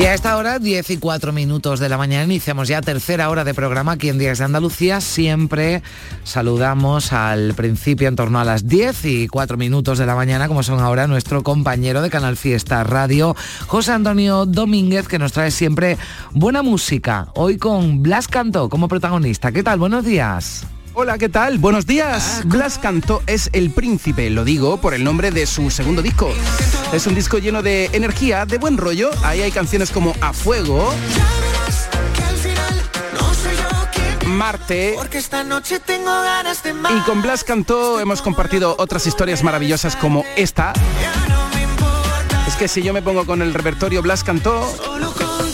Y a esta hora, 10 y 4 minutos de la mañana, iniciamos ya tercera hora de programa aquí en Días de Andalucía. Siempre saludamos al principio en torno a las 10 y 4 minutos de la mañana, como son ahora nuestro compañero de Canal Fiesta Radio, José Antonio Domínguez, que nos trae siempre buena música. Hoy con Blas Cantó como protagonista. ¿Qué tal? Buenos días. Hola, ¿qué tal? Buenos días. Blas Cantó es el príncipe, lo digo por el nombre de su segundo disco. Es un disco lleno de energía, de buen rollo. Ahí hay canciones como A Fuego, Marte. Y con Blas Cantó hemos compartido otras historias maravillosas como esta. Es que si yo me pongo con el repertorio Blas Cantó,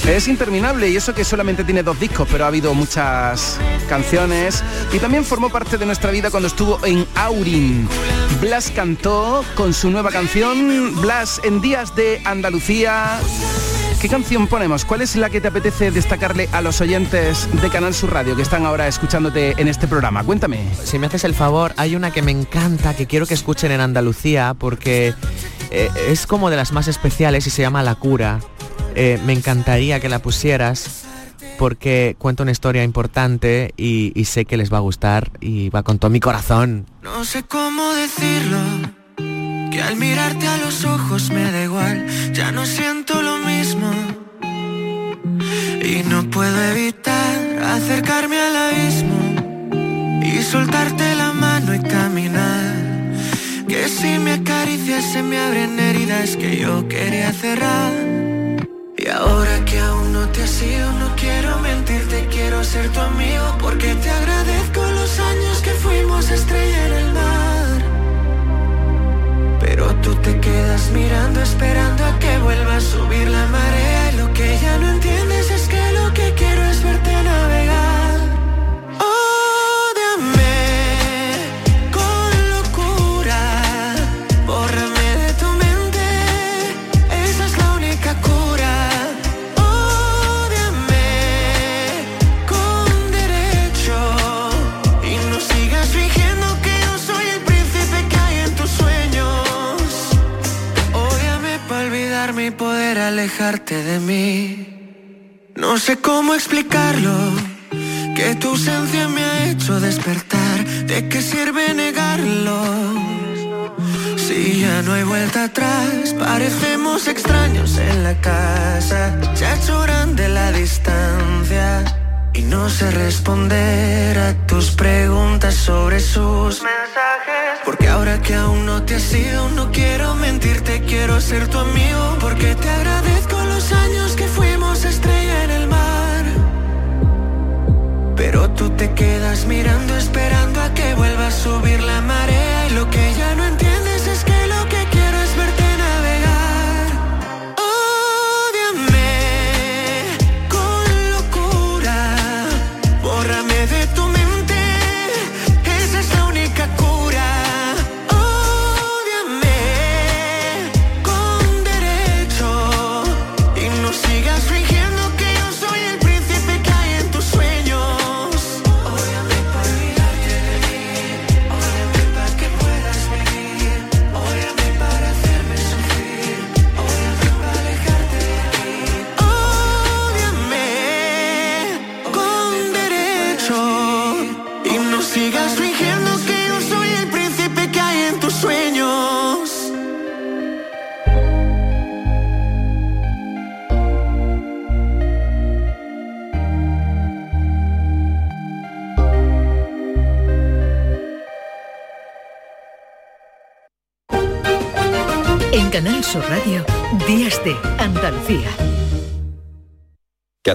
es interminable y eso que solamente tiene dos discos, pero ha habido muchas canciones y también formó parte de nuestra vida cuando estuvo en Aurin. Blas cantó con su nueva canción, Blas en Días de Andalucía. ¿Qué canción ponemos? ¿Cuál es la que te apetece destacarle a los oyentes de Canal Sur Radio que están ahora escuchándote en este programa? Cuéntame. Si me haces el favor, hay una que me encanta, que quiero que escuchen en Andalucía, porque eh, es como de las más especiales y se llama La Cura. Eh, me encantaría que la pusieras porque cuenta una historia importante y, y, sé que les va a gustar y va con todo mi corazón. No sé cómo decirlo, que al mirarte a los ojos me da igual, ya no siento lo mismo. Y no puedo evitar acercarme al abismo y soltarte la mano y caminar. Que si me acaricias se me abren heridas que yo quería cerrar. Ahora que aún no te has ido, no quiero mentirte, quiero ser tu amigo, porque te agradezco los años que fuimos estrella en el mar. Pero tú te quedas mirando, esperando a que vuelva a subir la marea, y lo que ya no entiendes es que lo que quiero de. No sé cómo explicarlo. Que tu ausencia me ha hecho despertar. ¿De qué sirve negarlo? Si ya no hay vuelta atrás, parecemos extraños en la casa. Ha hecho grande la distancia. Y no sé responder a tus preguntas sobre sus mensajes. Porque ahora que aún no te has ido, no quiero mentirte, quiero ser tu amigo. Porque te agradezco los años que fuimos estrella en el mar. Pero tú te quedas mirando, esperando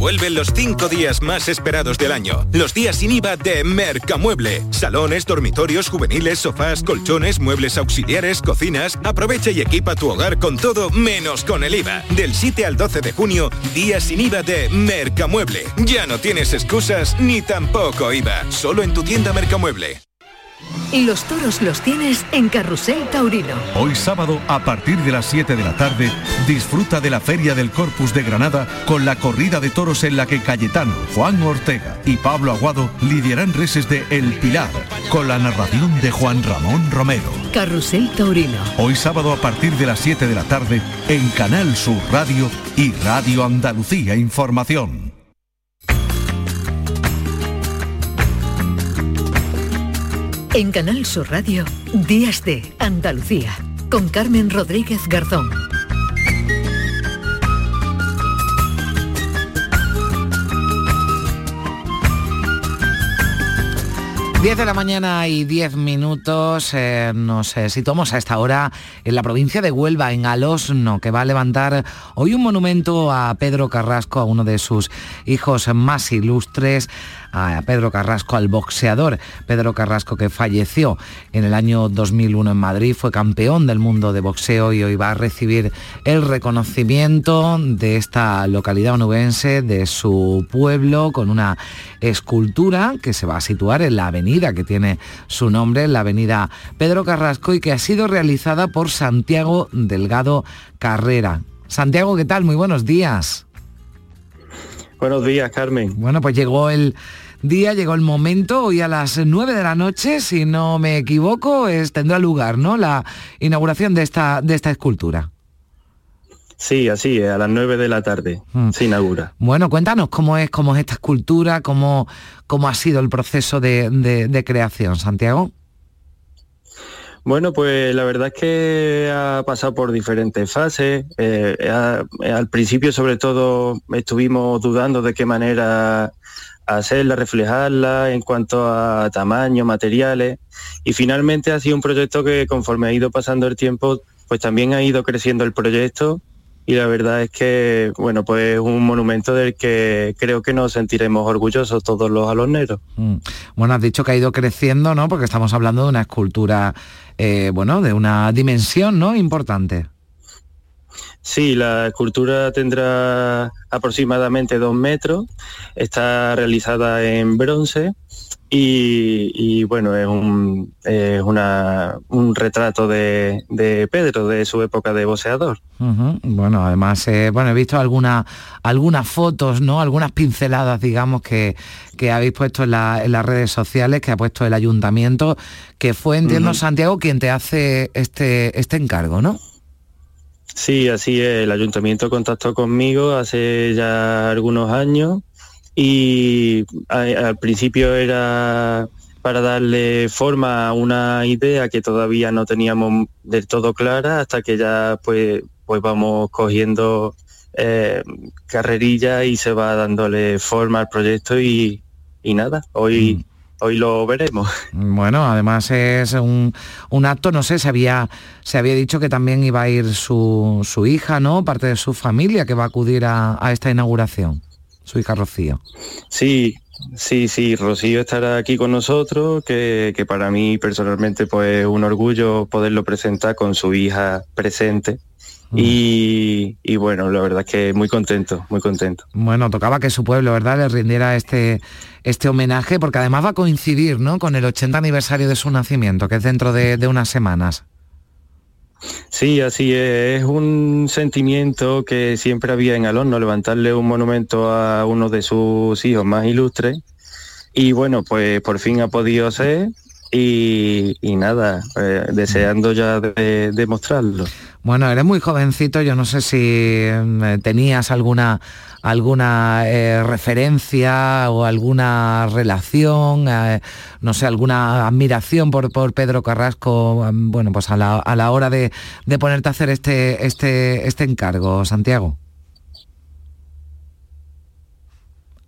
Vuelven los cinco días más esperados del año. Los días sin IVA de Mercamueble. Salones, dormitorios, juveniles, sofás, colchones, muebles auxiliares, cocinas. Aprovecha y equipa tu hogar con todo menos con el IVA. Del 7 al 12 de junio, días sin IVA de Mercamueble. Ya no tienes excusas ni tampoco IVA. Solo en tu tienda Mercamueble. Y los toros los tienes en Carrusel Taurino. Hoy sábado, a partir de las 7 de la tarde, disfruta de la Feria del Corpus de Granada con la corrida de toros en la que Cayetano, Juan Ortega y Pablo Aguado lidiarán reses de El Pilar, con la narración de Juan Ramón Romero. Carrusel Taurino. Hoy sábado a partir de las 7 de la tarde en Canal Sur Radio y Radio Andalucía Información. En Canal Sur Radio, Días de Andalucía, con Carmen Rodríguez Garzón. 10 de la mañana y 10 minutos eh, nos eh, situamos a esta hora en la provincia de Huelva, en Alosno, que va a levantar hoy un monumento a Pedro Carrasco, a uno de sus hijos más ilustres, a Pedro Carrasco, al boxeador Pedro Carrasco, que falleció en el año 2001 en Madrid, fue campeón del mundo de boxeo y hoy va a recibir el reconocimiento de esta localidad onubense, de su pueblo, con una escultura que se va a situar en la avenida que tiene su nombre, la avenida Pedro Carrasco y que ha sido realizada por Santiago Delgado Carrera. Santiago, ¿qué tal? Muy buenos días. Buenos días, Carmen. Bueno, pues llegó el día, llegó el momento, hoy a las 9 de la noche, si no me equivoco, es, tendrá lugar, ¿no? La inauguración de esta, de esta escultura. Sí, así es, a las 9 de la tarde Mm. se inaugura. Bueno, cuéntanos cómo es, cómo es esta escultura, cómo, cómo ha sido el proceso de, de- de creación, Santiago. Bueno, pues la verdad es que ha pasado por diferentes fases. Eh, ha- al principio, sobre todo, estuvimos dudando de qué manera hacerla, reflejarla en cuanto a tamaño, materiales. Y finalmente ha sido un proyecto que conforme ha ido pasando el tiempo, pues también ha ido creciendo el proyecto. Y la verdad es que, bueno, pues es un monumento del que creo que nos sentiremos orgullosos todos los alorneros. Mm. Bueno, has dicho que ha ido creciendo, ¿no? Porque estamos hablando de una escultura, eh, bueno, de una dimensión, ¿no? Importante. Sí, la escultura tendrá aproximadamente dos metros, está realizada en bronce y, y, bueno, es un, es una- un retrato de, de Pedro, de su época de boxeador. Ujú. Bueno, además, eh, bueno, he visto alguna- algunas fotos, ¿no? Algunas pinceladas, digamos, que, que habéis puesto en, la- en las redes sociales, que ha puesto el ayuntamiento, que fue, entiendo. Santiago, quien te hace este, este encargo, ¿no? Sí, así es, el ayuntamiento contactó conmigo hace ya algunos años y a- al principio era para darle forma a una idea que todavía no teníamos del todo clara hasta que ya pues, pues vamos cogiendo eh, carrerilla y se va dándole forma al proyecto y, y nada, hoy hoy lo veremos. Bueno, además es un, un acto, no sé, se había, se había dicho que también iba a ir su, su hija, ¿no? Parte de su familia que va a acudir a, a esta inauguración, su hija Rocío. Sí, sí, sí, Rocío estará aquí con nosotros, que, que para mí personalmente pues un orgullo poderlo presentar con su hija presente. Y, y bueno, la verdad es que muy contento, muy contento. Bueno, tocaba que su pueblo, ¿verdad?, le rindiera este, este homenaje, porque además va a coincidir, ¿no?, con el 80 aniversario de su nacimiento, que es dentro de, de unas semanas. Sí, así es. Es un sentimiento que siempre había en Alonso, levantarle un monumento a uno de sus hijos más ilustres. Y bueno, pues por fin ha podido ser y, nada, eh, deseando ya de, de mostrarlo. Bueno, eres muy jovencito, yo no sé si eh, tenías alguna alguna eh, referencia o alguna relación, eh, no sé, alguna admiración por, por Pedro Carrasco, um, bueno, pues a la, a la hora de, de ponerte a hacer este, este, este encargo, Santiago.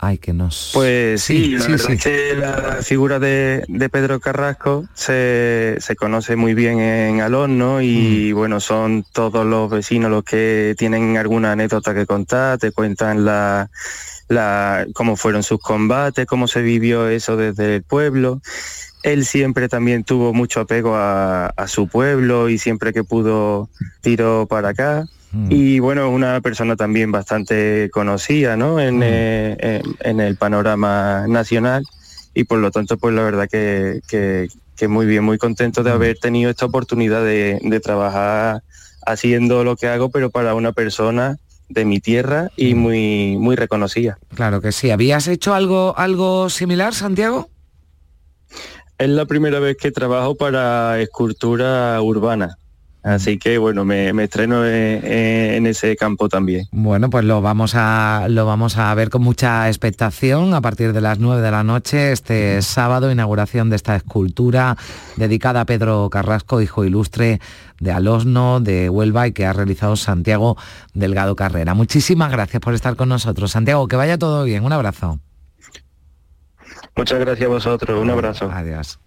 Ay, que nos... Pues sí, la verdad es que la figura de, de Pedro Carrasco se, se conoce muy bien en Alón, ¿no? Y bueno, son todos los vecinos los que tienen alguna anécdota que contar, te cuentan la, la, cómo fueron sus combates, cómo se vivió eso desde el pueblo. Él siempre también tuvo mucho apego a, a su pueblo y siempre que pudo tiró para acá. Y bueno, una persona también bastante conocida ¿no? en, eh, en, en el panorama nacional y por lo tanto pues la verdad que, que, que muy bien, muy contento de haber tenido esta oportunidad de, de trabajar haciendo lo que hago pero para una persona de mi tierra y muy, muy reconocida. Claro que sí. ¿Habías hecho algo, algo similar, Santiago? Es la primera vez que trabajo para escultura urbana. Así que bueno, me, me estreno en, en, ese campo también. Bueno, pues lo vamos a lo vamos a ver con mucha expectación a partir de las 9 de la noche, este sábado, inauguración de esta escultura dedicada a Pedro Carrasco, hijo ilustre de Alosno, de Huelva y que ha realizado Santiago Delgado Carrera. Muchísimas gracias por estar con nosotros. Santiago, que vaya todo bien. Un abrazo. Muchas gracias a vosotros. Un abrazo. Adiós.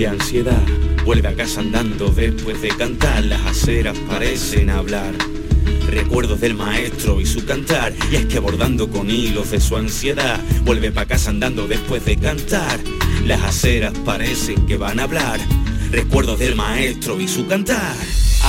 De ansiedad, vuelve a casa andando después de cantar, las aceras parecen hablar. Recuerdos del maestro y su cantar, y es que bordando con hilos de su ansiedad, vuelve pa' casa andando después de cantar, las aceras parecen que van a hablar. Recuerdos del maestro y su cantar.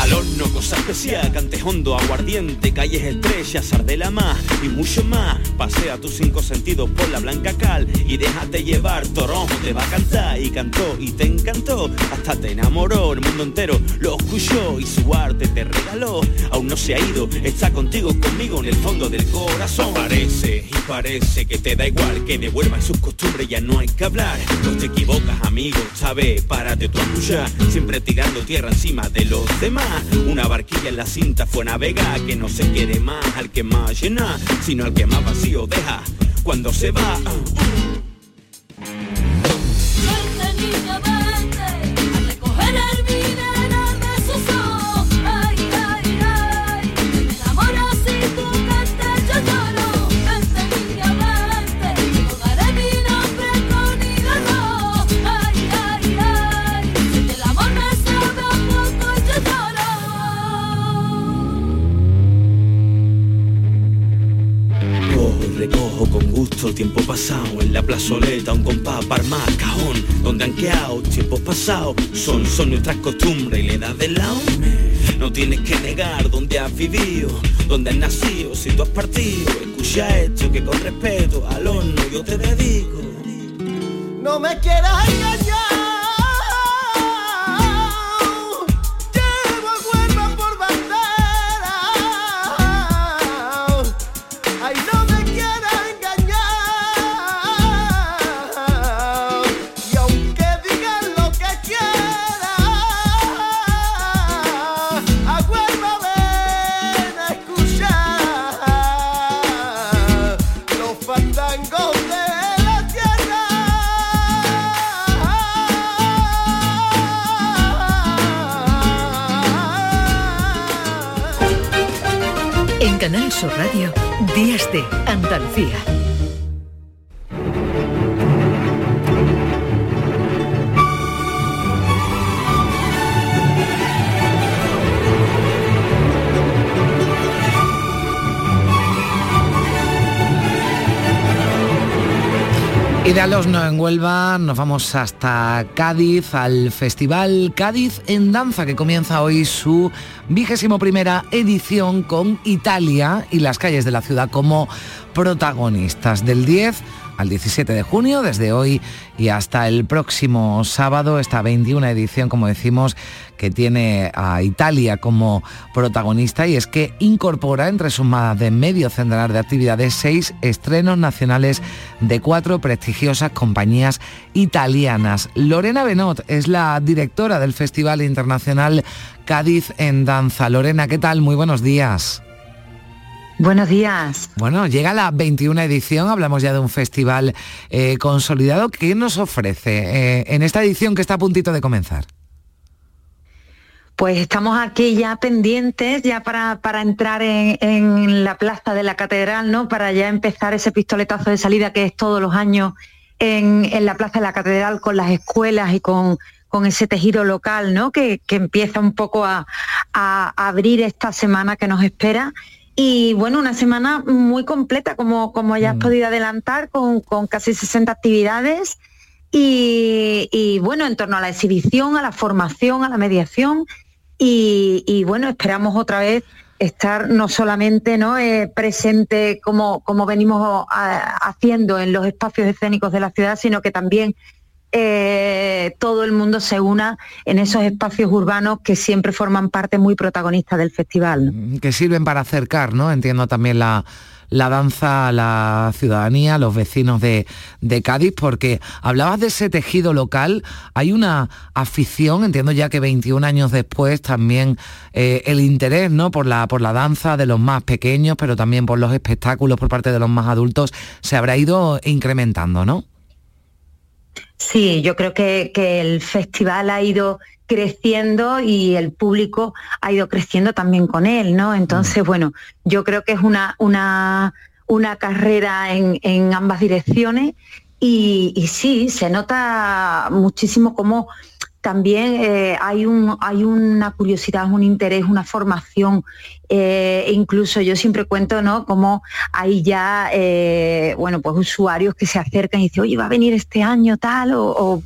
Al horno, cosa especial, cantes hondo, aguardiente, calles estrellas, ardela más y mucho más. Pasea tus cinco sentidos por la blanca cal y déjate llevar, Toronjo te va a cantar y cantó y te encantó, hasta te enamoró, el mundo entero lo escuchó y su arte te regaló. Aún no se ha ido, está contigo, conmigo en el fondo del corazón. Parece y parece que te da igual que devuelvan sus costumbres, ya no hay que hablar. No te equivocas, amigo, sabes, párate a escuchar, siempre tirando tierra encima de los demás. Una barquilla en la cinta fue navega que no se quiere más al que más llena, sino al que más vacío deja cuando se va. El tiempo pasado en la plazoleta, un compás par más cajón, donde han quedado tiempos pasados, son, son nuestras costumbres y la edad del lado. No tienes que negar dónde has vivido, dónde has nacido, si tú has partido. Escucha esto que con respeto al horno yo te dedico. No me quieras engañar. Canal Sur Radio, Días de Andalucía. Y de Alosno en Huelva nos vamos hasta Cádiz, al Festival Cádiz en Danza, que comienza hoy su vigésimo primera edición con Italia y las calles de la ciudad como protagonistas. Del 10 al 17 de junio, desde hoy y hasta el próximo sábado, esta 21 edición, como decimos, que tiene a Italia como protagonista y es que incorpora entre sus más de medio centenar de actividades seis estrenos nacionales de cuatro prestigiosas compañías italianas. Lorena Benot es la directora del Festival Internacional Cádiz en Danza. Lorena, ¿qué tal? Muy buenos días. Buenos días. Bueno, llega la 21 edición, hablamos ya de un festival eh, consolidado. ¿Qué nos ofrece eh, en esta edición que está a puntito de comenzar? Pues estamos aquí ya pendientes, ya para, para entrar en, en, la plaza de la catedral, ¿no? Para ya empezar ese pistoletazo de salida que es todos los años en, en la plaza de la catedral con las escuelas y con, con ese tejido local, ¿no? Que, que empieza un poco a, a abrir esta semana que nos espera y bueno, una semana muy completa, como, como ya has podido adelantar, con, con casi 60 actividades. Y, y, bueno, en torno a la exhibición, a la formación, a la mediación. Y, y bueno, esperamos otra vez estar no solamente ¿no? Eh, presente como, como venimos a, haciendo en los espacios escénicos de la ciudad, sino que también eh, todo el mundo se una en esos espacios urbanos que siempre forman parte muy protagonista del festival. ¿no? Que sirven para acercar, ¿no? Entiendo también la, la danza a la ciudadanía, a los vecinos de, de, Cádiz, porque hablabas de ese tejido local, hay una afición, entiendo ya que 21 años después también eh, el interés ¿no? por, la, por la danza de los más pequeños, pero también por los espectáculos por parte de los más adultos, se habrá ido incrementando, ¿no? Sí, yo creo que, que, el festival ha ido creciendo y el público ha ido creciendo también con él, ¿no? Entonces, bueno, yo creo que es una, una, una carrera en, en ambas direcciones y, y, sí, se nota muchísimo cómo también eh, hay, un, hay una curiosidad, un interés, una formación. Eh, incluso yo siempre cuento, ¿no? Como hay ya, eh, bueno, pues usuarios que se acercan y dicen, oye, va a venir este año tal, o,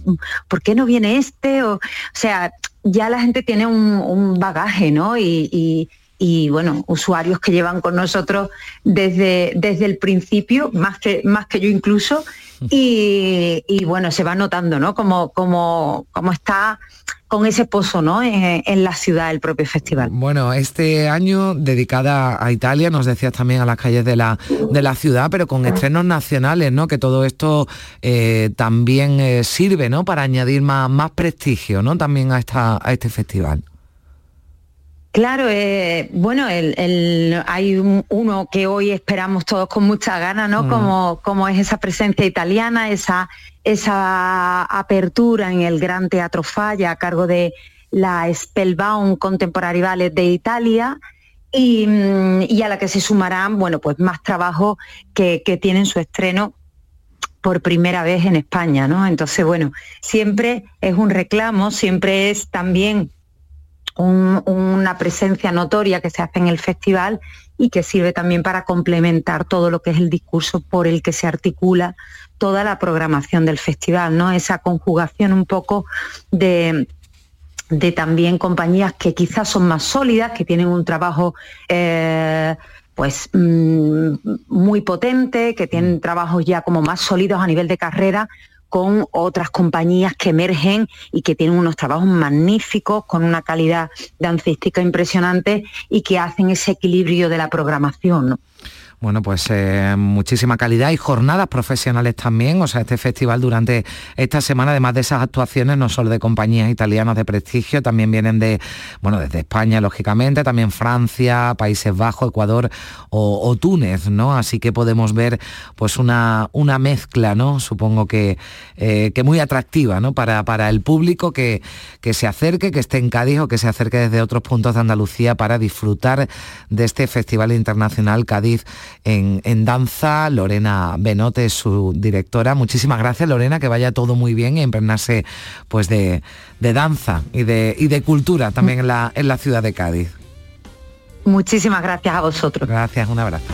¿por qué no viene este? O, sea, ya la gente tiene un, un bagaje, ¿no? Y, y, y, bueno, usuarios que llevan con nosotros desde, desde el principio, más que, más que yo incluso, y, bueno, se va notando, ¿no? Como, como, como está con ese pozo, ¿no? En, en, la ciudad, el propio festival. Bueno, este año dedicada a Italia, nos decías también a las calles de la, de la ciudad, pero con estrenos nacionales, ¿no? Que todo esto eh, también eh, sirve, ¿no? Para añadir más, más prestigio, ¿no? También a, esta, a este festival. Claro, eh, bueno, el, el, hay un, uno que hoy esperamos todos con mucha gana, ¿no? Mm. Como, como es esa presencia italiana, esa, esa apertura en el Gran Teatro Falla a cargo de la Spellbound Contemporary Ballet de Italia. Y, y, a la que se sumarán, bueno, pues más trabajo que, que tienen su estreno por primera vez en España, ¿no? Entonces, bueno, siempre es un reclamo, siempre es también un, una presencia notoria que se hace en el festival y que sirve también para complementar todo lo que es el discurso por el que se articula toda la programación del festival, ¿no? Esa conjugación un poco de, de también compañías que quizás son más sólidas, que tienen un trabajo eh, pues mmm, muy potente, que tienen trabajos ya como más sólidos a nivel de carrera, con otras compañías que emergen y que tienen unos trabajos magníficos, con una calidad dancística impresionante y que hacen ese equilibrio de la programación. Bueno, pues eh, muchísima calidad y jornadas profesionales también. O sea, este festival durante esta semana, además de esas actuaciones, no solo de compañías italianas de prestigio, también vienen de, bueno, desde España, lógicamente, también Francia, Países Bajos, Ecuador o, Túnez, ¿no? Así que podemos ver pues una, una mezcla, ¿no? Supongo que, eh, que muy atractiva, ¿no? Para, para el público que, que se acerque, que esté en Cádiz o que se acerque desde otros puntos de Andalucía para disfrutar de este Festival Internacional Cádiz en, danza. Lorena Benote su directora. Muchísimas gracias, Lorena, que vaya todo muy bien y impregnarse pues de, danza y de, y de cultura también en la, en la ciudad de Cádiz. Muchísimas gracias a vosotros. Gracias, un abrazo.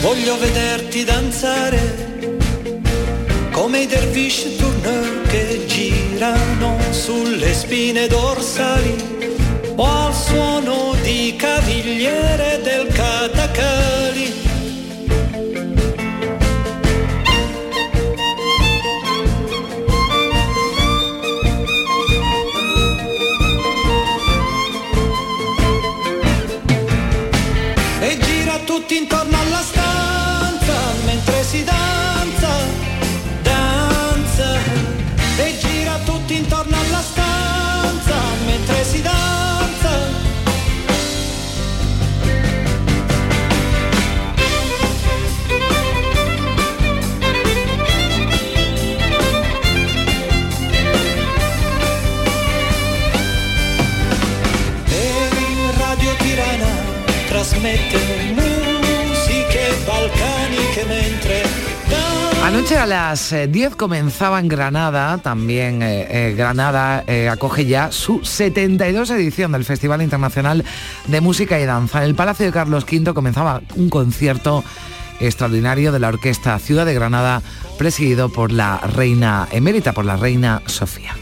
Voglio vederti danzare come i dervish tourneur che girano sulle spine dorsali o al suono di cavigliere del Anoche a las eh, 10 comenzaba en Granada, también eh, eh, Granada eh, acoge ya su 72 edición del Festival Internacional de Música y Danza. En el Palacio de Carlos V comenzaba un concierto extraordinario de la Orquesta Ciudad de Granada, presidido por la reina emérita, por la reina Sofía.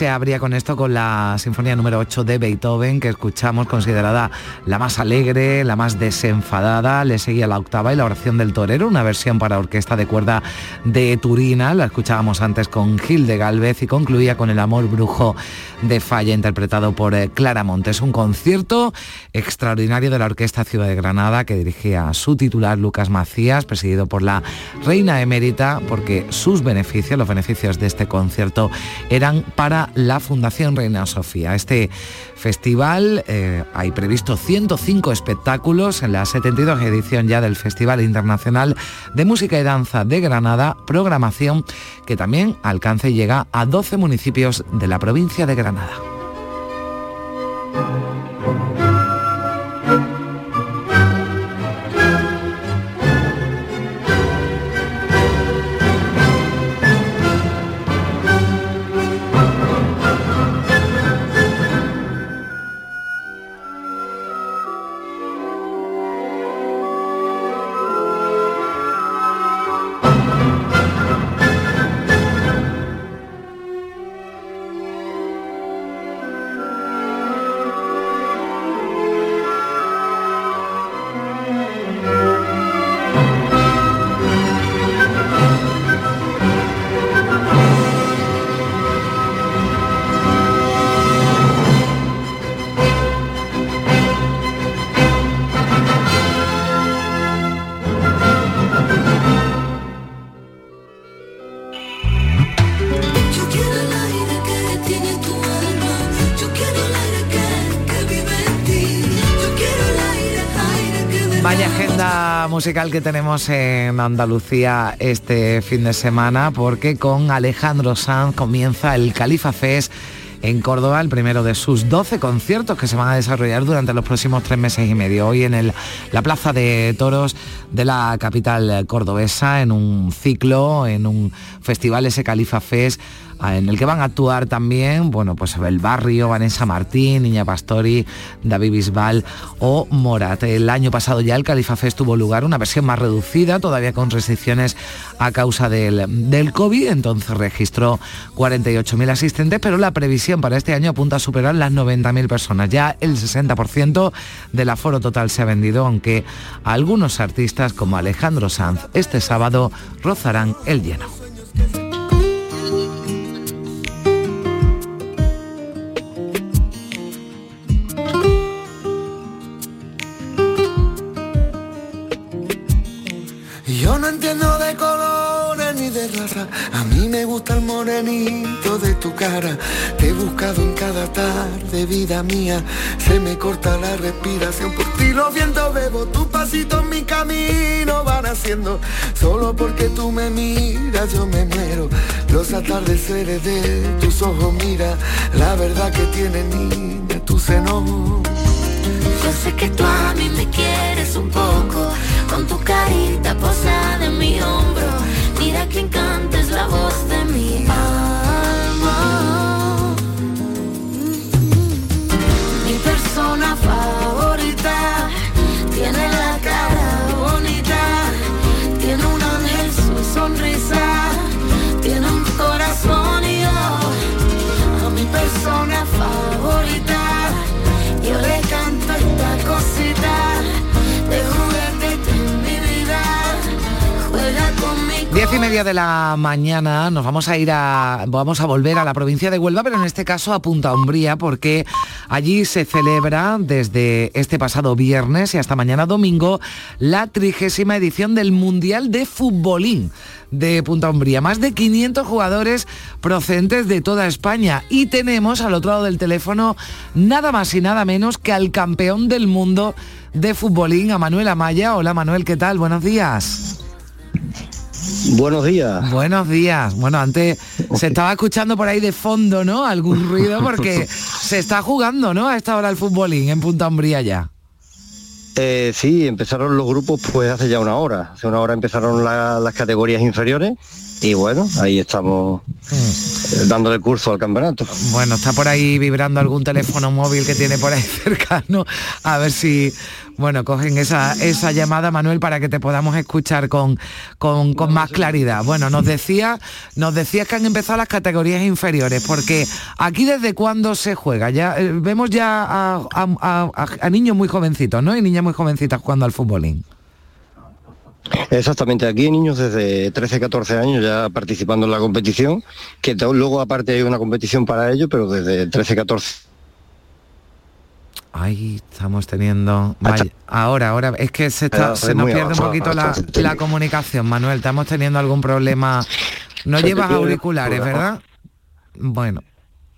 Se abría con esto, con la Sinfonía número 8 de Beethoven, que escuchamos considerada la más alegre, la más desenfadada. Le seguía la octava y la oración del torero, una versión para orquesta de cuerda de Turina. La escuchábamos antes con Gil de Galvez y concluía con El amor brujo de Falla, interpretado por eh, Clara Montes. Un concierto extraordinario de la Orquesta Ciudad de Granada que dirigía su titular Lucas Macías, presidido por la reina emérita, porque sus beneficios, los beneficios de este concierto, eran para la Fundación Reina Sofía. Este festival eh, hay previsto 105 espectáculos en la 72 edición ya del Festival Internacional de Música y Danza de Granada, programación que también alcanza y llega a 12 municipios de la provincia de Granada. Que tenemos en Andalucía este fin de semana, porque con Alejandro Sanz comienza el Califa Fest en Córdoba, el primero de sus 12 conciertos que se van a desarrollar durante los próximos tres meses y medio. Hoy en el, la Plaza de Toros de la capital cordobesa, en un ciclo, en un festival, ese Califa Fest en el que van a actuar también, bueno, pues el barrio, Vanessa Martín, Niña Pastori, David Bisbal o Morat. El año pasado ya el Califa Fest tuvo lugar una versión más reducida, todavía con restricciones a causa del, del COVID, entonces registró 48.000 asistentes, pero la previsión para este año apunta a superar las 90.000 personas. Ya el 60% del aforo total se ha vendido, aunque algunos artistas como Alejandro Sanz este sábado rozarán el lleno. Me gusta el morenito de tu cara. Te he buscado en cada tarde, vida mía. Se me corta la respiración. Por ti los vientos bebo. Tus pasitos en mi camino van haciendo. Solo porque tú me miras, yo me muero. Los atardeceres de tus ojos, mira. La verdad que tiene niña tu seno. Yo sé que tú a mí me quieres un poco, con tu carita posada en mi hombro. Mira que encanta la voz de media de la mañana nos vamos a ir a vamos a volver a la provincia de Huelva, pero en este caso a Punta Umbría, porque allí se celebra desde este pasado viernes y hasta mañana domingo la trigésima edición del Mundial de Futbolín de Punta Umbría. Más de 500 jugadores procedentes de toda España y tenemos al otro lado del teléfono nada más y nada menos que al campeón del mundo de futbolín, a Manuel Amaya. Hola Manuel, ¿qué tal? Buenos días. Buenos días. Buenos días. Bueno, antes se estaba escuchando por ahí de fondo, ¿no? Algún ruido porque se está jugando, ¿no? A esta hora el futbolín en Punta Umbría ya. Eh, sí, empezaron los grupos pues hace ya una hora. Hace una hora empezaron la- las categorías inferiores y bueno, ahí estamos eh, dándole curso al campeonato. Bueno, está por ahí vibrando algún teléfono móvil que tiene por ahí cercano. A ver si, bueno, cogen esa, esa llamada, Manuel, para que te podamos escuchar con, con, con más claridad. Bueno, nos decía, nos decías que han empezado las categorías inferiores, porque aquí desde cuándo se juega. Ya eh, vemos ya a, a- a- a- a niños muy jovencitos, ¿no? Y niñas muy jovencitas jugando al futbolín. Exactamente, aquí hay niños desde 13, 14 años ya participando en la competición, que luego aparte hay una competición para ellos, pero desde 13, 14 Ahí estamos teniendo. Vaya, ahora, ahora, es que se, está, nos pierde un poquito la, comunicación, Manuel. Estamos teniendo algún problema. No llevas auriculares, ¿verdad? Bueno.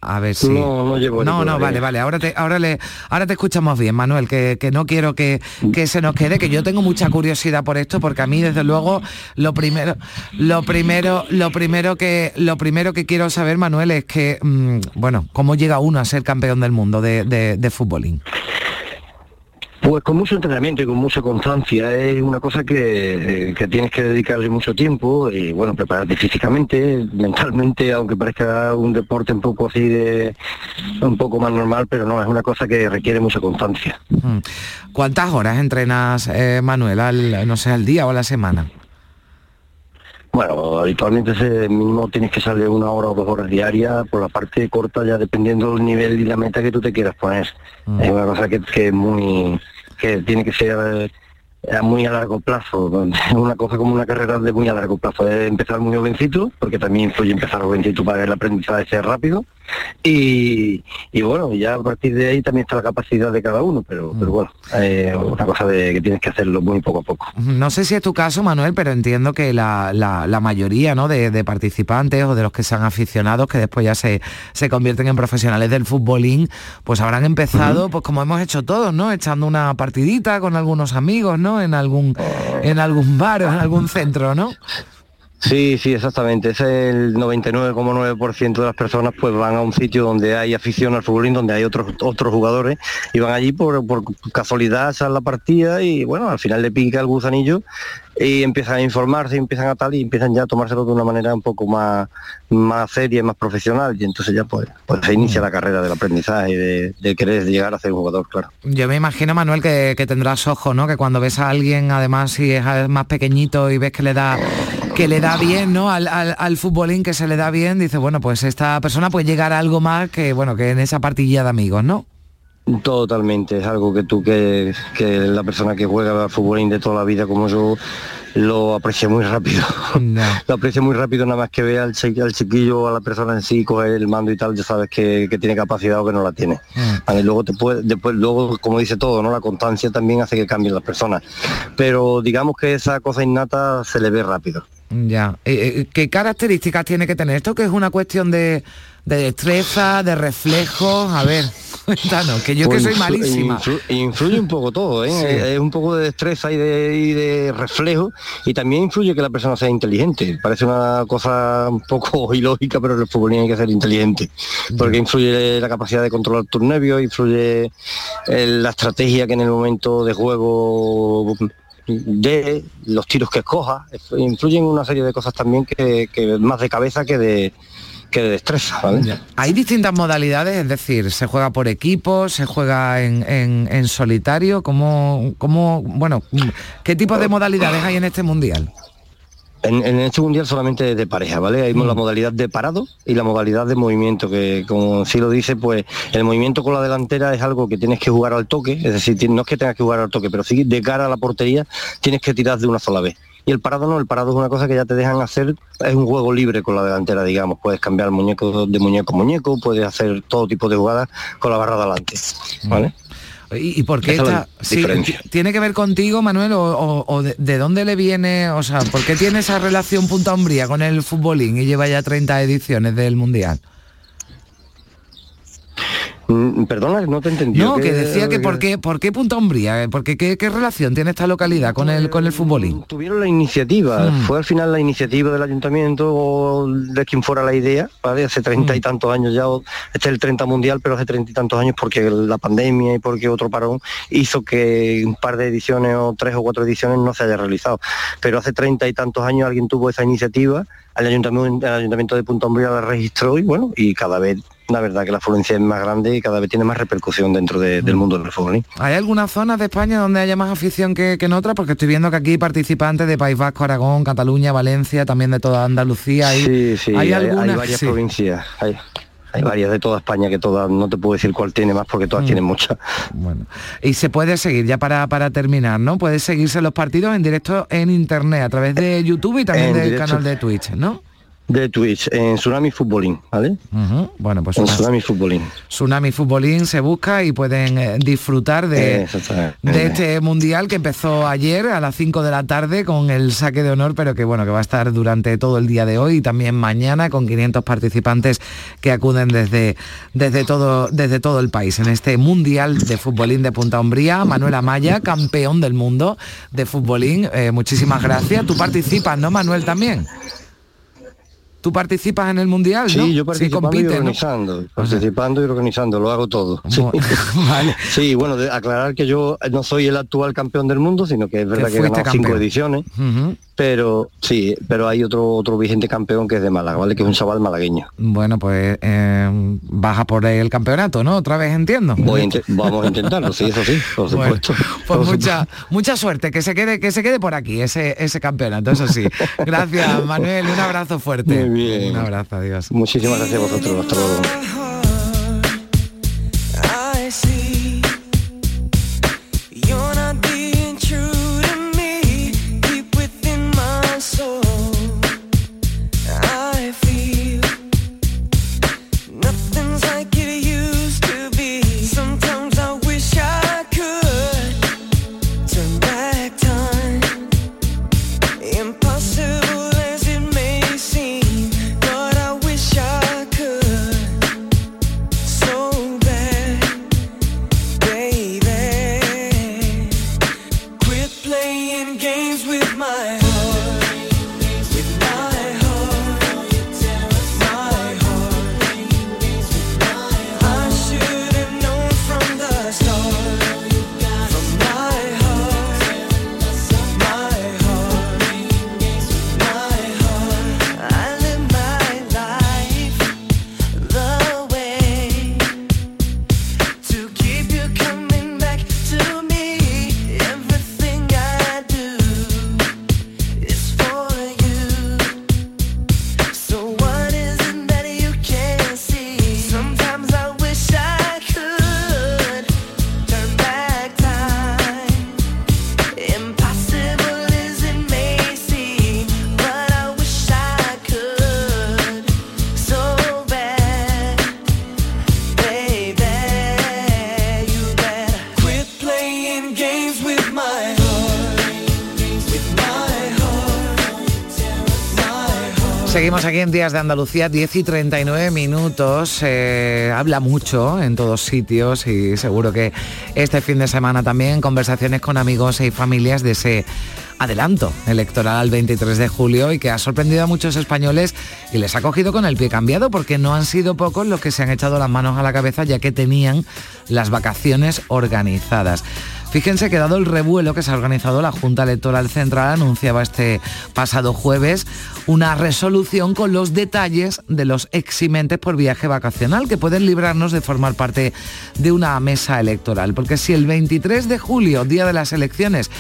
A ver si. No, no llevo No, no, auriculares. vale, vale. Ahora te, ahora le, ahora te escuchamos bien, Manuel, que, que no quiero que, que se nos quede, que yo tengo mucha curiosidad por esto, porque a mí, desde luego, lo primero, lo primero, lo primero que, lo primero que quiero saber, Manuel, es que, mm, bueno, cómo llega uno a ser campeón del mundo de, de, de futbolín. Pues con mucho entrenamiento y con mucha constancia, es una cosa que, eh, que tienes que dedicarle mucho tiempo y bueno, prepararte físicamente, mentalmente, aunque parezca un deporte un poco así de un poco más normal, pero no, es una cosa que requiere mucha constancia. Mm. ¿Cuántas horas entrenas, eh, Manuel, al, no sé, al día o a la semana? Bueno, habitualmente se, mínimo tienes que salir una hora o dos horas diarias, por la parte corta ya dependiendo del nivel y la meta que tú te quieras poner. Es una cosa que, que es muy, que tiene que ser a muy a largo plazo, una cosa como una carrera de muy a largo plazo, es empezar muy jovencito, porque también influye empezar jovencito para el aprendizaje sea rápido, Y, y bueno, ya a partir de ahí también está la capacidad de cada uno, pero, pero bueno, eh, una cosa de que tienes que hacerlo muy poco a poco. No sé si es tu caso, Manuel, pero entiendo que la, la- la mayoría ¿no? de, de participantes o de los que sean aficionados, que después ya se, se convierten en profesionales del futbolín, pues habrán empezado, pues como hemos hecho todos, ¿no? Echando una partidita con algunos amigos, ¿no? En algún, en algún bar o en algún centro, ¿no? Sí, sí, exactamente. Es el 99,9% de las personas pues van a un sitio donde hay afición al futbolín, donde hay otros otros jugadores y van allí por, por casualidad echar la partida y bueno, al final le pica el gusanillo y empiezan a informarse, empiezan a tal y empiezan ya a tomárselo de una manera un poco más, más seria más profesional y entonces ya pues, pues se inicia la carrera del aprendizaje de, de querer llegar a ser jugador, claro. Yo me imagino, Manuel, que, que tendrás ojo, ¿no? Que cuando ves a alguien, además, si es más pequeñito y ves que le da que le da bien, ¿no? Al, al, al futbolín que se le da bien, dice, bueno, pues esta persona puede llegar a algo más que, bueno, que en esa partilla de amigos, ¿no? Totalmente, es algo que tú que, que la persona que juega al futbolín de toda la vida como yo lo aprecia muy rápido. lo aprecia muy rápido nada más que vea al, chi- al chiquillo a la persona en sí coger el mando y tal, ya sabes que, que tiene capacidad o que no la tiene. Y luego te puede, después, luego, como dice todo, ¿no? La constancia también hace que cambien las personas. Pero digamos que esa cosa innata se le ve rápido. Ya. Eh, eh, ¿Qué características tiene que tener esto? Que es una cuestión de, de destreza, de reflejos. A ver, cuéntanos, que yo que Pues soy influ- malísima. influ- influye un poco todo, ¿eh? Sí. Es un poco de destreza y de, y de reflejo y también influye que la persona sea inteligente. Parece una cosa un poco ilógica, pero el fútbol hay que ser inteligente. Porque influye la capacidad de controlar tus nervios, influye eh, la estrategia que en el momento de juego de los tiros que escojas, influyen una serie de cosas también que, más de cabeza que de, que de destreza. Hay distintas modalidades, es decir, se juega por equipos, se juega en, en- en solitario, ¿cómo, cómo, bueno, qué tipo de modalidades hay en este mundial? En, en este mundial solamente de pareja, ¿vale? Hay la modalidad de parado y la modalidad de movimiento, que como sí lo dice, pues el movimiento con la delantera es algo que tienes que jugar al toque, es decir, no es que tengas que jugar al toque, pero sí de cara a la portería tienes que tirar de una sola vez. Y el parado no, el parado es una cosa que ya te dejan hacer, es un juego libre con la delantera, digamos, puedes cambiar muñeco de muñeco a muñeco, puedes hacer todo tipo de jugadas con la barra de adelante, ¿vale? ¿Y, y por qué esta- sí, tiene que ver contigo, Manuel, o, o- o de, de dónde le viene, o sea, por qué tiene esa relación punta umbría con el futbolín y lleva ya 30 ediciones del mundial? Mm, Perdona, no te entendí. No, que decía que por qué, por qué Punta Umbría, porque qué, qué relación tiene esta localidad con el con el futbolín. tuvieron la iniciativa, Mm. fue al final la iniciativa del ayuntamiento o de quien fuera la idea, ¿vale? Hace treinta y Mm. tantos años ya, este es el 30 mundial, pero hace treinta y tantos años porque la pandemia y porque otro parón hizo que un par de ediciones o tres o cuatro ediciones no se haya realizado. Pero hace treinta y tantos años alguien tuvo esa iniciativa, el ayuntamiento, el ayuntamiento de Punta Umbría la registró y bueno, y cada vez la verdad que la afluencia es más grande y cada vez tiene más repercusión dentro de- Mm. del mundo del fútbol. ¿eh? ¿Hay algunas zonas de España donde haya más afición que, que en otras? Porque estoy viendo que aquí participantes de País Vasco, Aragón, Cataluña, Valencia, también de toda Andalucía. ¿Hay, Sí, sí, ¿hay hay, hay algunas? varias Sí. provincias. Hay, hay varias de toda España que todas, no te puedo decir cuál tiene más porque todas Mm. tienen muchas. Bueno, y se puede seguir, ya para, para terminar, ¿no? Puede seguirse los partidos en directo en internet, a través de YouTube y también En del directo. canal de Twitch, ¿no? De Twitch, en Tsunami Futbolín, ¿vale? Bueno, pues En una- Tsunami Futbolín. Tsunami Futbolín se busca y pueden eh, disfrutar de, Exactamente. de este mundial que empezó ayer a las 5 de la tarde con el saque de honor, pero que bueno, que va a estar durante todo el día de hoy y también mañana con 500 participantes que acuden desde, desde, todo, desde todo el país en este mundial de futbolín de Punta Umbría. Manuel Amaya, campeón del mundo de futbolín, eh, muchísimas gracias. Tú participas, ¿no, Manuel, también? ¿Tú participas en el mundial? Sí, ¿no? yo participando y organizando, participando y organizando, lo hago todo. Sí, vale. Sí, bueno, de aclarar que yo no soy el actual campeón del mundo, sino que es verdad que, he ganado cinco ediciones, pero sí, pero hay otro otro vigente campeón que es de Málaga, ¿vale? Que es un chaval malagueño. Bueno, pues eh, baja por el campeonato, ¿no? Otra vez entiendo. Voy a vamos a intentarlo, sí, eso sí, por Bueno, supuesto. Pues Por mucha, mucha suerte, que se quede, que se quede por aquí ese, ese campeonato, eso sí. Gracias, Manuel, un abrazo fuerte. Bien. Un abrazo, adiós. Muchísimas gracias a vosotros, hasta luego. Seguimos aquí en Días de Andalucía, 10 y 39 minutos. Eh, habla mucho en todos sitios y seguro que este fin de semana también conversaciones con amigos y familias de ese adelanto electoral al 23 de julio y que ha sorprendido a muchos españoles y les ha cogido con el pie cambiado porque no han sido pocos los que se han echado las manos a la cabeza ya que tenían las vacaciones organizadas. Fíjense que dado el revuelo que se ha organizado, la Junta Electoral Central anunciaba este pasado jueves una resolución con los detalles de los eximentes por viaje vacacional que pueden librarnos de formar parte de una mesa electoral. Porque si el 23 de julio, día de las elecciones,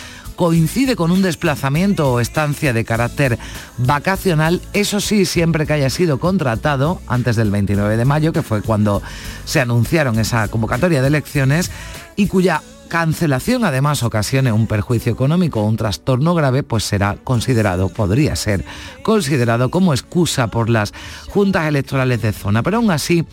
coincide con un desplazamiento o estancia de carácter vacacional, eso sí, siempre que haya sido contratado antes del 29 de mayo, que fue cuando se anunciaron esa convocatoria de elecciones, y cuya cancelación además ocasione un perjuicio económico o un trastorno grave, pues será considerado, podría ser considerado como excusa por las juntas electorales de zona. Pero aún así,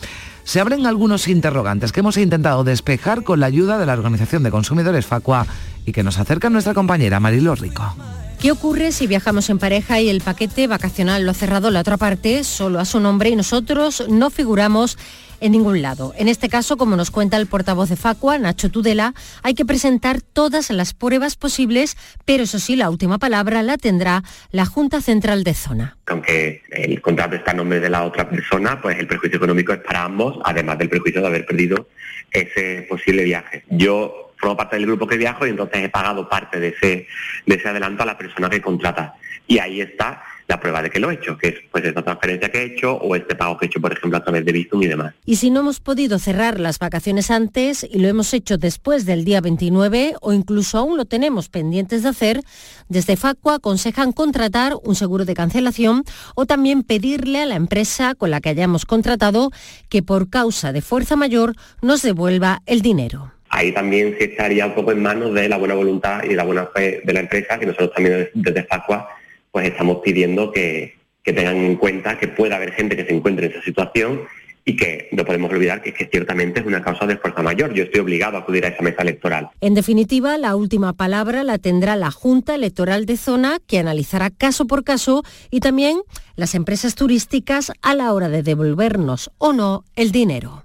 se abren algunos interrogantes que hemos intentado despejar con la ayuda de la Organización de Consumidores Facua y que nos acerca nuestra compañera Marilo Rico. ¿Qué ocurre si viajamos en pareja y el paquete vacacional lo ha cerrado la otra parte solo a su nombre y nosotros no figuramos en ningún lado? En este caso, como nos cuenta el portavoz de Facua, Nacho Tudela, hay que presentar todas las pruebas posibles, pero eso sí, la última palabra la tendrá la Junta Central de Zona. aunque el contrato está a nombre de la otra persona, pues el perjuicio económico es para ambos, además del perjuicio de haber perdido ese posible viaje. Yo formo parte del grupo que viajo y entonces he pagado parte de ese, de ese adelanto a la persona que contrata. Y ahí está la prueba de que lo he hecho, que es pues esta transferencia que he hecho o este pago que he hecho, por ejemplo, a través de Bizum y demás. Y si no hemos podido cerrar las vacaciones antes y lo hemos hecho después del día 29 o incluso aún lo tenemos pendientes de hacer, desde Facua aconsejan contratar un seguro de cancelación o también pedirle a la empresa con la que hayamos contratado que por causa de fuerza mayor nos devuelva el dinero. Ahí también se estaría un poco en manos de la buena voluntad y la buena fe de la empresa, que nosotros también desde Facua pues estamos pidiendo que, que tengan en cuenta que puede haber gente que se encuentre en esa situación y que no podemos olvidar que, que ciertamente es una causa de fuerza mayor. Yo estoy obligado a acudir a esa mesa electoral. En definitiva, la última palabra la tendrá la Junta Electoral de Zona, que analizará caso por caso, y también las empresas turísticas a la hora de devolvernos o no el dinero.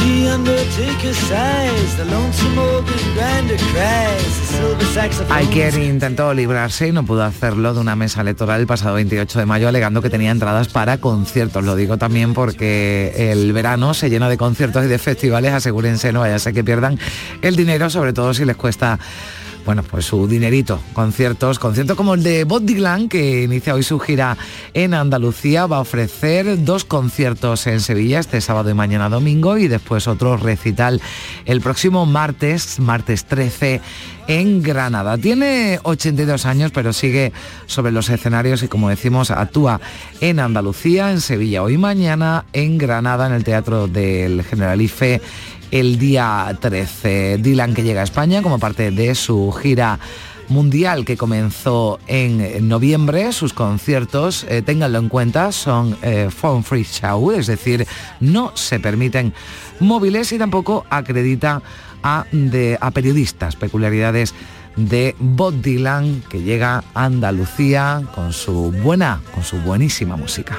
Guilty undertaker sighs, the lonesome organ grinder cries, the silver saxophone. Ayer intentó librarse y no pudo hacerlo de una mesa electoral el pasado 28 de mayo alegando que tenía entradas para conciertos. Lo digo también porque el verano se llena de conciertos y de festivales. Asegúrense, no vaya a ser que pierdan el dinero, sobre todo si les cuesta bueno, pues su dinerito, conciertos, conciertos como el de Bob que inicia hoy su gira en Andalucía, va a ofrecer dos conciertos en Sevilla, este sábado y mañana domingo, y después otro recital el próximo martes, martes 13, en Granada. Tiene 82 años, pero sigue sobre los escenarios y como decimos, actúa en Andalucía, en Sevilla hoy mañana, en Granada, en el Teatro del Generalife el día 13. Dylan que llega a España como parte de su gira mundial que comenzó en noviembre. Sus conciertos, eh, ténganlo en cuenta, son eh, phone free show, es decir, no se permiten móviles y tampoco acredita a, de- a periodistas, peculiaridades de Bob Dylan que llega a Andalucía con su buena, con su buenísima música.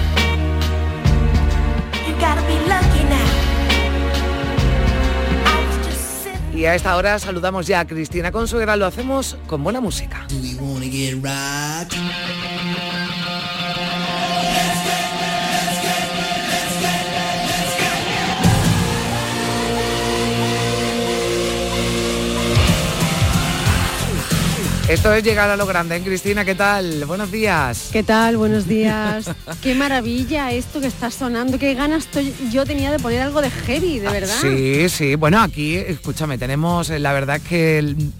Y a esta hora saludamos ya a Cristina Consuegra, lo hacemos con buena música. Esto es llegar a lo grande, ¿eh, Cristina? ¿Qué tal? Buenos días. ¿Qué tal? Buenos días. Qué maravilla esto que está sonando. Qué ganas estoy- yo tenía de poner algo de heavy, de verdad. Sí, sí. Bueno, aquí, escúchame, tenemos, eh, la verdad que el-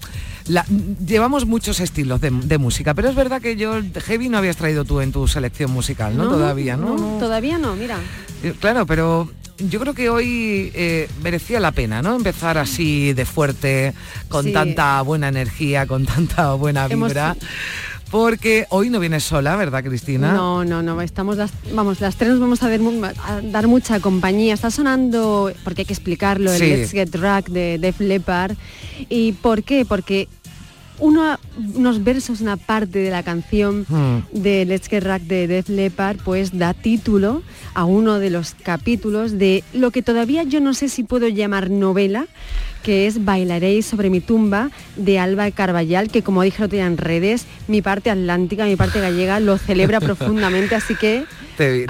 la- llevamos muchos estilos de, de música, pero es verdad que yo el heavy no habías traído tú en tu selección musical, ¿no? Todavía, ¿no? No. Todavía no, mira. Eh, Claro, pero yo creo que hoy eh, merecía la pena, ¿no? Empezar así de fuerte, con Sí. tanta buena energía, con tanta buena Hemos- vibra. Porque hoy no vienes sola, ¿verdad, Cristina? No, no, no, estamos las, vamos, las tres nos vamos a dar, mu- a dar mucha compañía. Está sonando, porque hay que explicarlo, el. Let's Get Rock de Def Leppard. ¿Y por qué? Porque uno, unos versos, una parte de la canción Hmm. de Let's Get Rock de Def Leppard, pues da título a uno de los capítulos de lo que todavía yo no sé si puedo llamar novela, que es Bailaréis sobre mi tumba de Alba Carballal, que como dije otro día en redes, mi parte atlántica, mi parte gallega lo celebra profundamente, así que Te,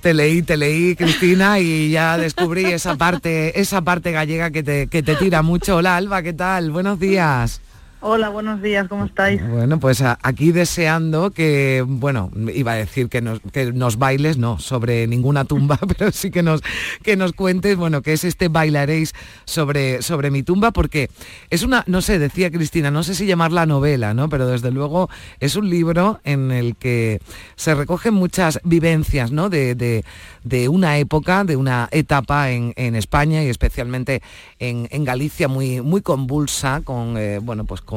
te leí, te leí, Cristina, y ya descubrí esa parte, esa parte gallega que te, que te tira mucho. Hola, Alba, ¿qué tal? Buenos días. Hola, buenos días, ¿cómo estáis? Bueno, pues aquí deseando que, bueno, iba a decir que nos, que nos bailes, no, sobre ninguna tumba, pero sí que nos, que nos cuentes, bueno, que es este bailaréis sobre, sobre mi tumba, porque es una, no sé, decía Cristina, no sé si llamarla novela, ¿no? Pero desde luego es un libro en el que se recogen muchas vivencias, ¿no? De, de- de una época, de una etapa en, en España y especialmente en, en Galicia muy, muy convulsa, con, eh, bueno, pues con,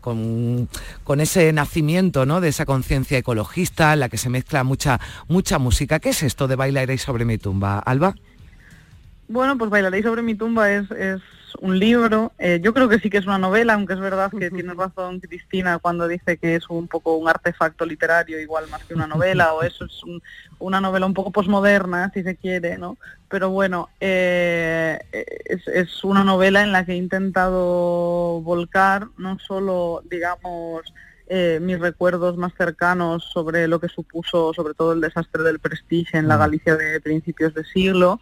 con, con ese nacimiento, ¿no? De esa conciencia ecologista en la que se mezcla mucha, mucha música. ¿Qué es esto de Bailaréis sobre mi tumba, Alba? Bueno, pues Bailaréis sobre mi tumba es, es un libro. Eh, yo creo que sí que es una novela, aunque es verdad que tiene razón Cristina cuando dice que es un poco un artefacto literario, igual más que una novela, o eso es un- una novela un poco posmoderna, si se quiere, ¿no? Pero bueno, eh, es, es una novela en la que he intentado volcar no solo, digamos, eh, mis recuerdos más cercanos sobre lo que supuso sobre todo el desastre del Prestige en la Galicia de principios de siglo,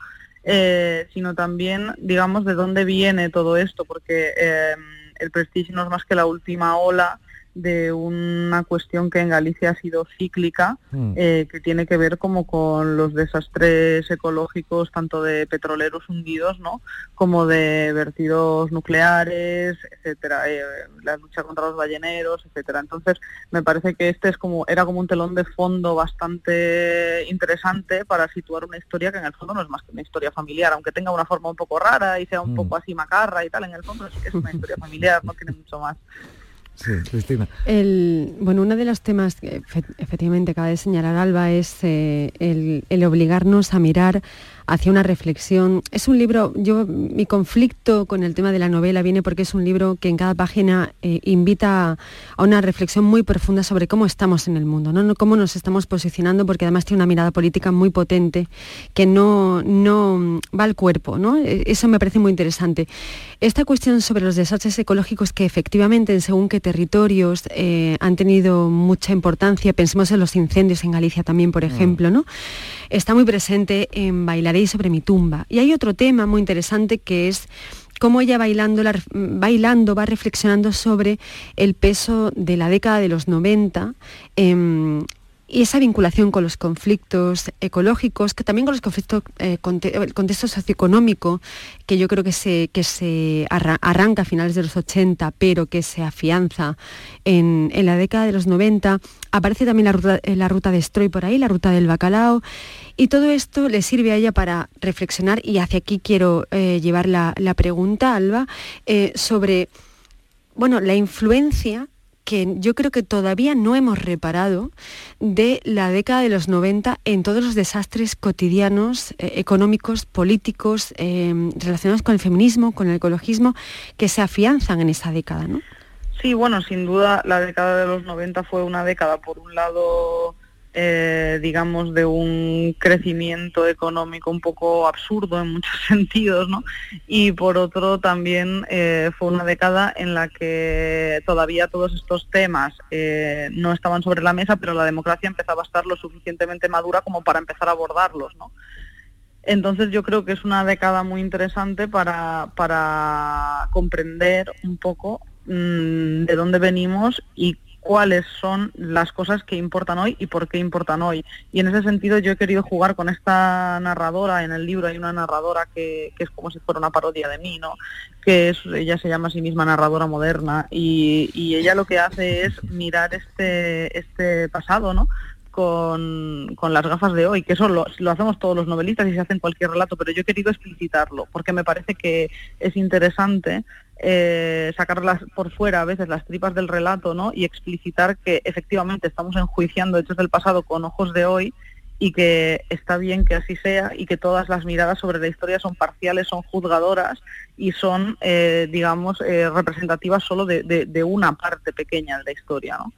eh, sino también, digamos, de dónde viene todo esto, porque eh, el Prestige no es más que la última ola de una cuestión que en Galicia ha sido cíclica, Mm. eh, que tiene que ver como con los desastres ecológicos tanto de petroleros hundidos, ¿no? Como de vertidos nucleares, etcétera, eh, la lucha contra los balleneros, etcétera. Entonces, me parece que este es como era como un telón de fondo bastante interesante para situar una historia que en el fondo no es más que una historia familiar, aunque tenga una forma un poco rara y sea un Mm. poco así macarra y tal, en el fondo es, es una historia familiar, no tiene mucho más. Sí, Cristina. El, bueno, uno de los temas que efe- efectivamente acaba de señalar Alba es eh, el obligarnos a mirar hacia una reflexión. Es un libro, yo mi conflicto con el tema de la novela viene porque es un libro que en cada página eh, invita a, una reflexión muy profunda sobre cómo estamos en el mundo, ¿no? Cómo nos estamos posicionando, porque además tiene una mirada política muy potente que no, no mm, va al cuerpo, ¿no? Eh, Eso me parece muy interesante. Esta cuestión sobre los desastres ecológicos que efectivamente en según qué territorios eh, han tenido mucha importancia, pensemos en los incendios en Galicia también, por ejemplo, ¿no? Está muy presente en Sobre mi tumba. Y hay otro tema muy interesante que es cómo ella bailando, la bailando va reflexionando sobre el peso de la década de los 90 em, y esa vinculación con los conflictos ecológicos, que también con los conflictos, eh, el contexto socioeconómico, que yo creo que se, que se arra- arranca a finales de los 80, pero que se afianza en, en la década de los 90. Aparece también la ruta, eh, la ruta de Stroy por ahí, la ruta del bacalao, y todo esto le sirve a ella para reflexionar, y hacia aquí quiero eh, llevar la, la pregunta, Alba, eh, sobre bueno, la influencia que yo creo que todavía no hemos reparado de la década de los 90 en todos los desastres cotidianos, eh, económicos, políticos, eh, relacionados con el feminismo, con el ecologismo, que se afianzan en esa década, ¿no? Sí, bueno, sin duda la década de los 90 fue una década, por un lado, eh, digamos, de un crecimiento económico un poco absurdo en muchos sentidos, ¿no? Y por otro también eh, fue una década en la que todavía todos estos temas eh, no estaban sobre la mesa, pero la democracia empezaba a estar lo suficientemente madura como para empezar a abordarlos, ¿no? Entonces yo creo que es una década muy interesante para, para comprender un poco mm, de dónde venimos y cuáles son las cosas que importan hoy y por qué importan hoy. Y en ese sentido yo he querido jugar con esta narradora, en el libro hay una narradora que, que es como si fuera una parodia de mí, ¿no? que es, ella se llama a sí misma narradora moderna y, y ella lo que hace es mirar este, este pasado, ¿no? Con, las gafas de hoy, que eso lo, hacemos todos los novelistas y se hace en cualquier relato, pero yo he querido explicitarlo, porque me parece que es interesante eh, sacar las- por fuera a veces las tripas del relato ¿no? y explicitar que efectivamente estamos enjuiciando hechos del pasado con ojos de hoy y que está bien que así sea y que todas las miradas sobre la historia son parciales, son juzgadoras y son, eh, digamos, eh, representativas solo de- de una parte pequeña de la historia. ¿no?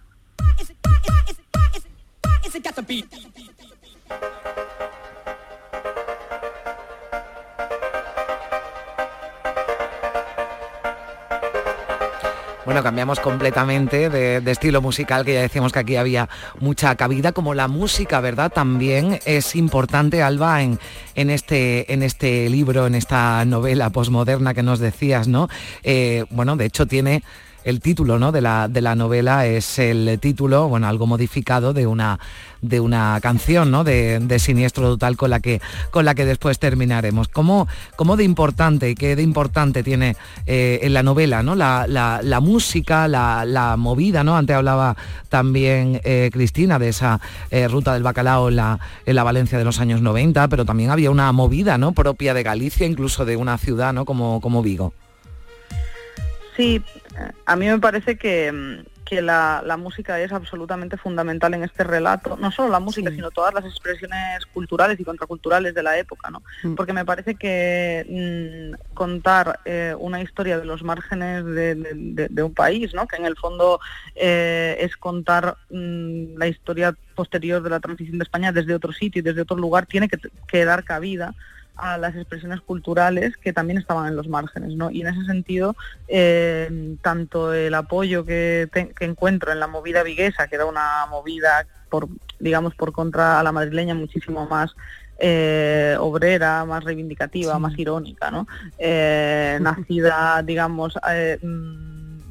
Bueno, cambiamos completamente de, estilo musical, que ya decíamos que aquí había mucha cabida, como la música, ¿verdad? También es importante, Alba, en, en, este, en este libro, en esta novela posmoderna que nos decías, ¿no? Eh, bueno, de hecho tiene el título ¿no? de, la, de la novela es el título, bueno, algo modificado de una, de una canción ¿no? de, de Siniestro Total con la que, con la que después terminaremos. ¿Cómo, cómo de importante y qué de importante tiene eh, en la novela ¿no? la, la- música, la, la movida? ¿no? Antes hablaba también eh, Cristina de esa eh, ruta del bacalao en la, en la Valencia de los años 90, pero también había una movida ¿no? propia de Galicia, incluso de una ciudad ¿no? como, como Vigo. Sí, a mí me parece que, mm, que la, la música es absolutamente fundamental en este relato, no solo la música, sino todas las expresiones culturales y contraculturales de la época, ¿no? Porque me parece que mm, contar eh, una historia de los márgenes de, de- de- de un país, ¿no? Que en el fondo eh, es contar mm, la historia posterior de la transición de España desde otro sitio y desde otro lugar, tiene que, que dar cabida a las expresiones culturales que también estaban en los márgenes, ¿no? Y en ese sentido, eh, tanto el apoyo que, te- que encuentro en la movida viguesa, que era una movida por, digamos, por contra a la madrileña muchísimo más eh, obrera, más reivindicativa, más irónica, ¿no? Eh, nacida, digamos,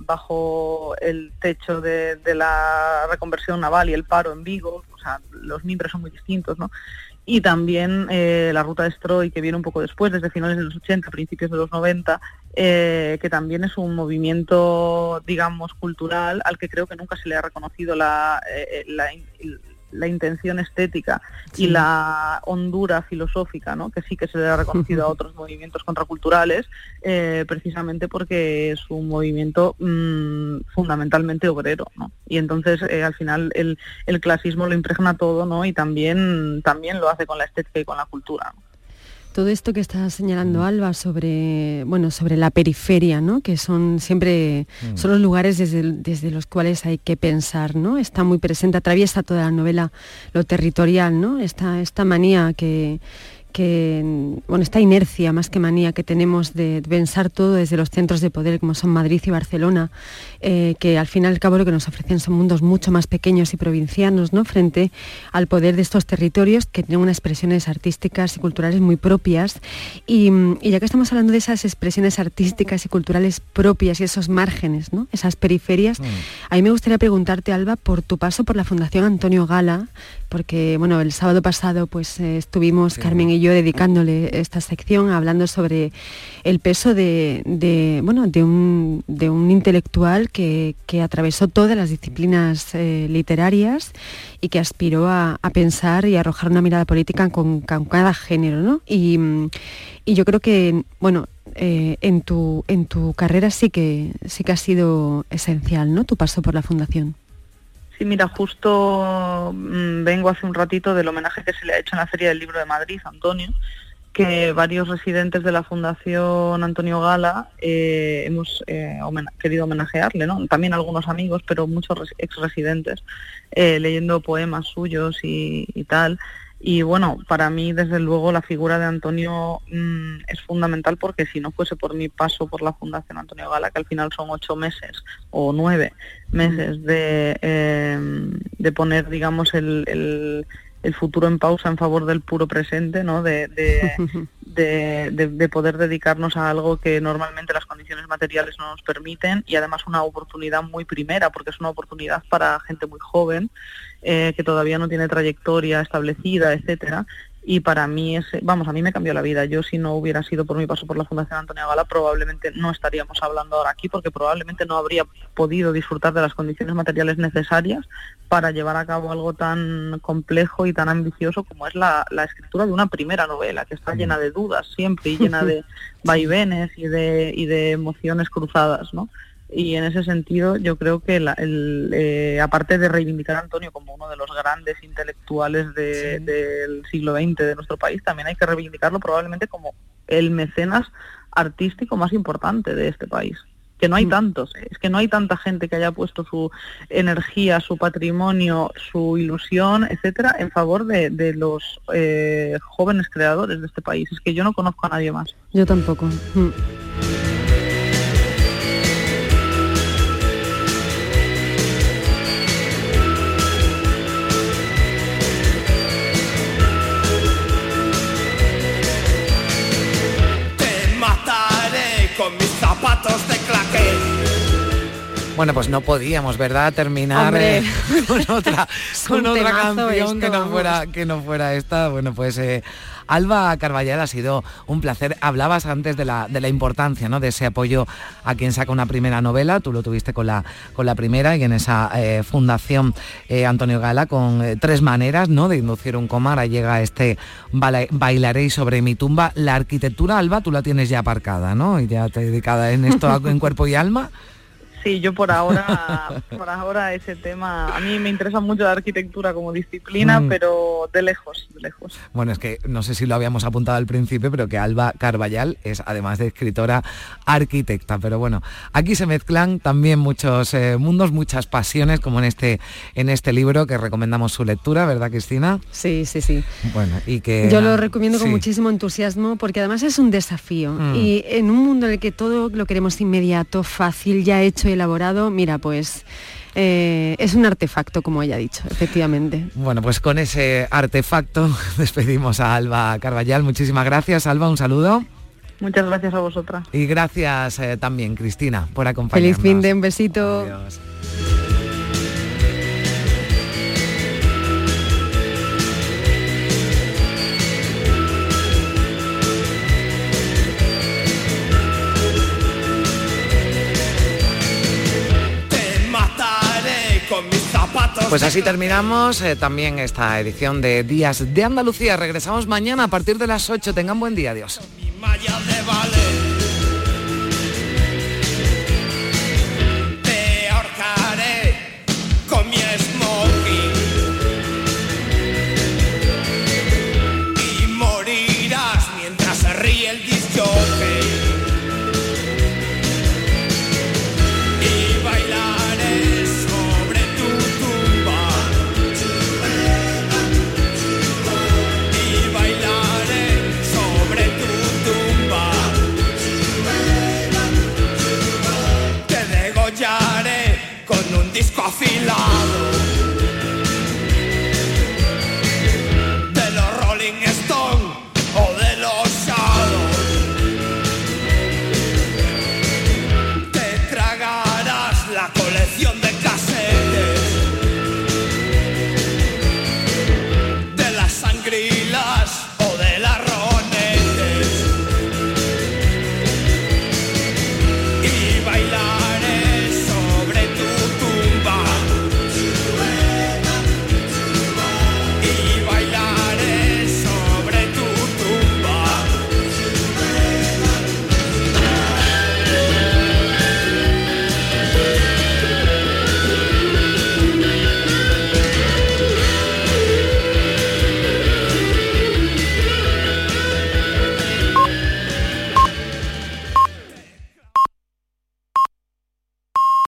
bajo el techo de, de la reconversión naval y el paro en Vigo, o sea, los mimbres son muy distintos, ¿no? Y también eh, la ruta de Stroy, que viene un poco después, desde finales de los 80, principios de los 90, eh, que también es un movimiento, digamos, cultural al que creo que nunca se le ha reconocido la, eh, la, in- la intención estética y la hondura filosófica, ¿no? que sí que se le ha reconocido a otros movimientos contraculturales, eh, precisamente porque es un movimiento mm, fundamentalmente obrero. ¿no? Y entonces, eh, al final, el, el clasismo lo impregna todo ¿no? y también, también lo hace con la estética y con la cultura. ¿no? Todo esto que está señalando Alba sobre, bueno, sobre la periferia, ¿no? Que son siempre Mm. son los lugares desde, desde los cuales hay que pensar, ¿no? Está muy presente, atraviesa toda la novela lo territorial, ¿no? Esta, esta manía que, que, bueno, esta inercia más que manía que tenemos de pensar todo desde los centros de poder como son Madrid y Barcelona, eh, que al fin y al cabo lo que nos ofrecen son mundos mucho más pequeños y provincianos, ¿no? Frente al poder de estos territorios que tienen unas expresiones artísticas y culturales muy propias. Y, mm, y ya que estamos hablando de esas expresiones artísticas y culturales propias y esos márgenes, ¿no? Esas periferias, a mí me gustaría preguntarte, Alba, por tu paso por la Fundación Antonio Gala, porque bueno, el sábado pasado pues eh, estuvimos Carmen y yo dedicándole esta sección hablando sobre el peso de, bueno, de un, de un intelectual que, que atravesó todas las disciplinas eh, literarias y que aspiró a, a pensar y arrojar una mirada política con, cada género, ¿no? Y, y yo creo que, bueno, eh, en, tu, en tu carrera sí que, sí que ha sido esencial, ¿no? Tu paso por la fundación. Sí, mira, justo mm, vengo hace un ratito del homenaje que se le ha hecho en la Feria del Libro de Madrid, Antonio, que varios residentes de la Fundación Antonio Gala eh, hemos eh, querido homenajearle, ¿no? También algunos amigos, pero muchos res- ex-residentes, eh, leyendo poemas suyos y tal. Y bueno, para mí, desde luego, la figura de Antonio mm, es fundamental porque si no fuese por mi paso por la Fundación Antonio Gala, que al final son ocho meses o nueve meses de, eh, de poner, digamos, el, el- el futuro en pausa en favor del puro presente, ¿no? De, de, de- de- de poder dedicarnos a algo que normalmente las condiciones materiales no nos permiten y además una oportunidad muy primera, porque es una oportunidad para gente muy joven eh, que todavía no tiene trayectoria establecida, etcétera. Y para mí, es, vamos, a mí me cambió la vida. Yo si no hubiera sido por mi paso por la Fundación Antonio Gala, probablemente no estaríamos hablando ahora aquí, porque probablemente no habría podido disfrutar de las condiciones materiales necesarias para llevar a cabo algo tan complejo y tan ambicioso como es la, la escritura de una primera novela, que está llena de dudas siempre y llena de vaivenes y de, y de emociones cruzadas, ¿no? Y en ese sentido yo creo que la- el, eh, aparte de reivindicar a Antonio como uno de los grandes intelectuales de- del siglo XX de nuestro país, también hay que reivindicarlo probablemente como el mecenas artístico más importante de este país que no hay tantos, ¿eh? es que no hay tanta gente que haya puesto su energía, su patrimonio, su ilusión, etcétera, en favor de, de los eh, jóvenes creadores de este país. Es que yo no conozco a nadie más. Yo tampoco. Mm. Bueno, pues no podíamos, ¿verdad? Terminar eh, con otra, con otra canción que no vamos. fuera que no fuera esta. Bueno, pues eh, Alba Carballar ha sido un placer. Hablabas antes de la, de la importancia, ¿no? De ese apoyo a quien saca una primera novela. Tú lo tuviste con la con la primera y en esa eh, fundación Antonio Gala con tres maneras, ¿no? De inducir un coma. Ahora llega este bailaré sobre mi tumba. La arquitectura, Alba, tú la tienes ya aparcada, ¿no? Y ya te dedicada en esto en cuerpo y alma. Sí, yo por ahora, por ahora ese tema, a mí me interesa mucho la arquitectura como disciplina, Mm. pero de lejos, de lejos. Bueno, es que no sé si lo habíamos apuntado al principio, pero que Alba Carballal es además de escritora, arquitecta. Pero bueno, aquí se mezclan también muchos eh, mundos, muchas pasiones, como en este, en este libro que recomendamos su lectura, ¿verdad, Cristina? Sí, sí, sí. Bueno, y que... Yo lo recomiendo con muchísimo entusiasmo porque además es un desafío Mm. y en un mundo en el que todo lo queremos inmediato, fácil, ya hecho y elaborado, mira, pues eh, es un artefacto, como ella ha dicho, efectivamente. Bueno, pues con ese artefacto despedimos a Alba Carballal. Muchísimas gracias, Alba, un saludo. Muchas gracias a vosotras. Y gracias eh, también, Cristina, por acompañarnos. Feliz fin de un besito. Pues así terminamos eh, también esta edición de Días de Andalucía. Regresamos mañana a partir de las 8. Tengan buen día, adiós.